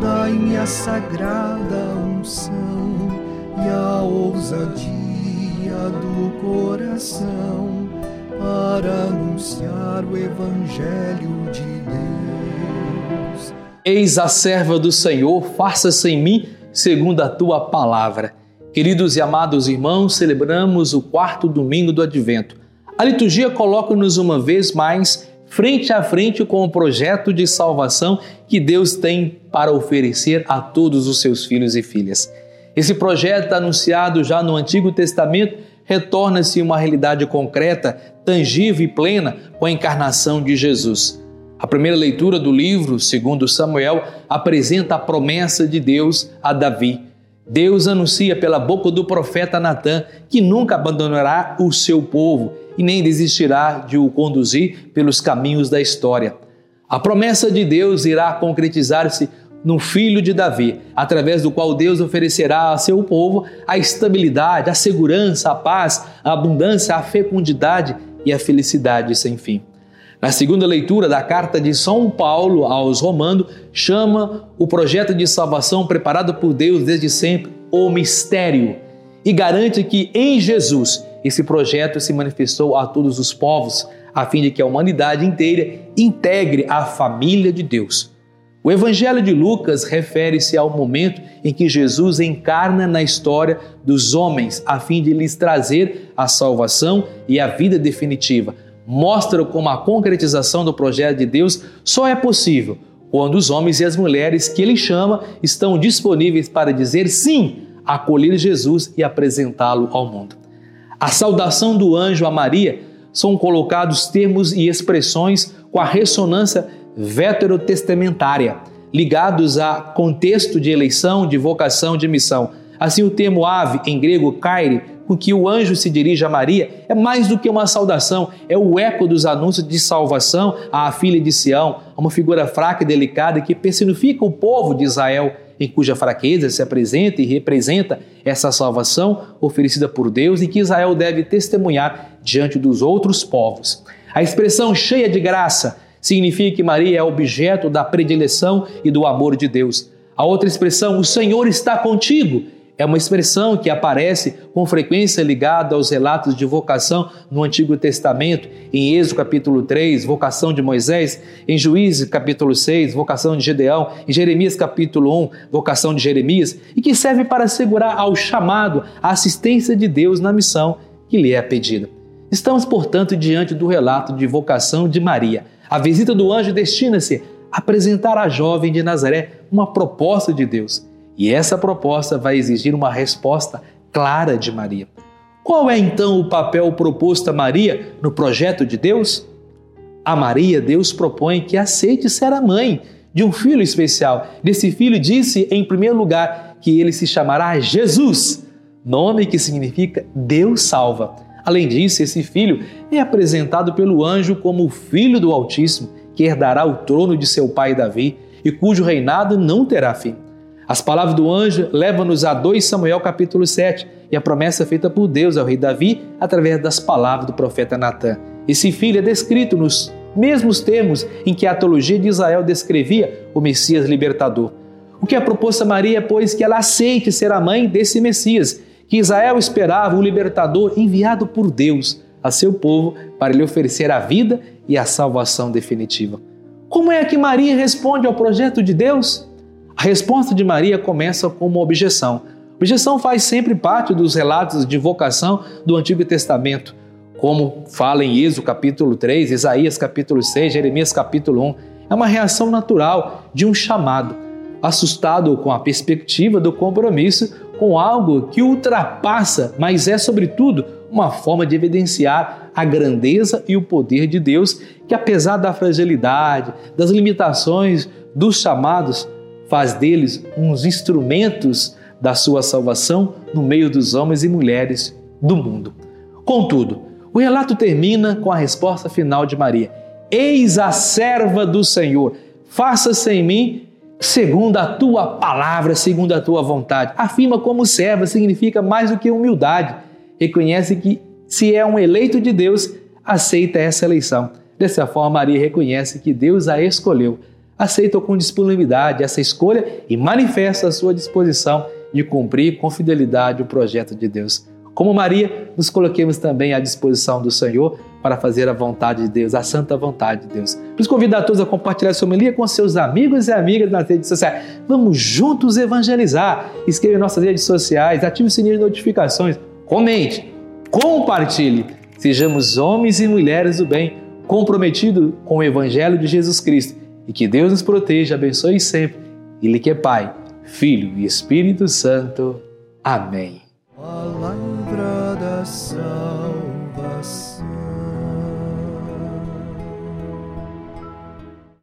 dai-me a sagrada unção e a ousadia do coração para anunciar o Evangelho de Deus. Eis a serva do Senhor, faça-se em mim segundo a tua palavra. Queridos e amados irmãos, celebramos o quarto domingo do Advento. A liturgia coloca-nos uma vez mais frente a frente com o projeto de salvação que Deus tem para oferecer a todos os seus filhos e filhas. Esse projeto, anunciado já no Antigo Testamento, retorna-se uma realidade concreta, tangível e plena com a encarnação de Jesus. A primeira leitura do livro, segundo Samuel, apresenta a promessa de Deus a Davi Deus anuncia pela boca do profeta Natã que nunca abandonará o seu povo e nem desistirá de o conduzir pelos caminhos da história. A promessa de Deus irá concretizar-se no filho de Davi, através do qual Deus oferecerá a seu povo a estabilidade, a segurança, a paz, a abundância, a fecundidade e a felicidade sem fim. Na segunda leitura da carta de São Paulo aos Romanos, chama o projeto de salvação preparado por Deus desde sempre o mistério e garante que em Jesus esse projeto se manifestou a todos os povos, a fim de que a humanidade inteira integre a família de Deus. O Evangelho de Lucas refere-se ao momento em que Jesus encarna na história dos homens, a fim de lhes trazer a salvação e a vida definitiva, mostram como a concretização do projeto de Deus só é possível quando os homens e as mulheres que ele chama estão disponíveis para dizer sim, acolher Jesus e apresentá-lo ao mundo. A saudação do anjo a Maria são colocados termos e expressões com a ressonância veterotestamentária, ligados a contexto de eleição, de vocação, de missão. Assim, o termo ave, em grego, kairi, com que o anjo se dirige a Maria é mais do que uma saudação, é o eco dos anúncios de salvação à filha de Sião, uma figura fraca e delicada que personifica o povo de Israel, em cuja fraqueza se apresenta e representa essa salvação oferecida por Deus e que Israel deve testemunhar diante dos outros povos. A expressão cheia de graça significa que Maria é objeto da predileção e do amor de Deus. A outra expressão, o Senhor está contigo, é uma expressão que aparece com frequência ligada aos relatos de vocação no Antigo Testamento, em Êxodo capítulo 3, vocação de Moisés, em Juízes capítulo 6, vocação de Gedeão, em Jeremias capítulo 1, vocação de Jeremias, e que serve para assegurar ao chamado a assistência de Deus na missão que lhe é pedida. Estamos, portanto, diante do relato de vocação de Maria. A visita do anjo destina-se a apresentar à jovem de Nazaré uma proposta de Deus e essa proposta vai exigir uma resposta clara de Maria. Qual é então o papel proposto a Maria no projeto de Deus? A Maria, Deus propõe que aceite ser a mãe de um filho especial. Desse filho, disse em primeiro lugar que ele se chamará Jesus, nome que significa Deus salva. Além disso, esse filho é apresentado pelo anjo como o filho do Altíssimo, que herdará o trono de seu pai Davi e cujo reinado não terá fim. As palavras do anjo levam-nos a 2 Samuel capítulo 7 e a promessa feita por Deus ao rei Davi através das palavras do profeta Natã. Esse filho é descrito nos mesmos termos em que a teologia de Israel descrevia o Messias libertador. O que é proposto a Maria, pois, que ela aceite ser a mãe desse Messias, que Israel esperava o libertador enviado por Deus a seu povo para lhe oferecer a vida e a salvação definitiva. Como é que Maria responde ao projeto de Deus? A resposta de Maria começa com uma objeção. Objeção faz sempre parte dos relatos de vocação do Antigo Testamento, como fala em Êxodo capítulo 3, Isaías capítulo 6, Jeremias capítulo 1. É uma reação natural de um chamado, assustado com a perspectiva do compromisso com algo que ultrapassa, mas é, sobretudo, uma forma de evidenciar a grandeza e o poder de Deus, que apesar da fragilidade, das limitações dos chamados, faz deles uns instrumentos da sua salvação no meio dos homens e mulheres do mundo. Contudo, o relato termina com a resposta final de Maria: Eis a serva do Senhor, faça-se em mim segundo a tua palavra, segundo a tua vontade. Afirma como serva significa mais do que humildade. Reconhece que, se é um eleito de Deus, aceita essa eleição. Dessa forma, Maria reconhece que Deus a escolheu aceitam com disponibilidade essa escolha e manifestam a sua disposição de cumprir com fidelidade o projeto de Deus. Como Maria, nos coloquemos também à disposição do Senhor para fazer a vontade de Deus, a santa vontade de Deus. Por isso convido a todos a compartilhar sua homilia com seus amigos e amigas nas redes sociais. Vamos juntos evangelizar. Escreva em nossas redes sociais, ative o sininho de notificações, comente, compartilhe. Sejamos homens e mulheres do bem, comprometidos com o Evangelho de Jesus Cristo. E que Deus nos proteja, abençoe sempre. Ele que é Pai, Filho e Espírito Santo. Amém. Palavra da salvação.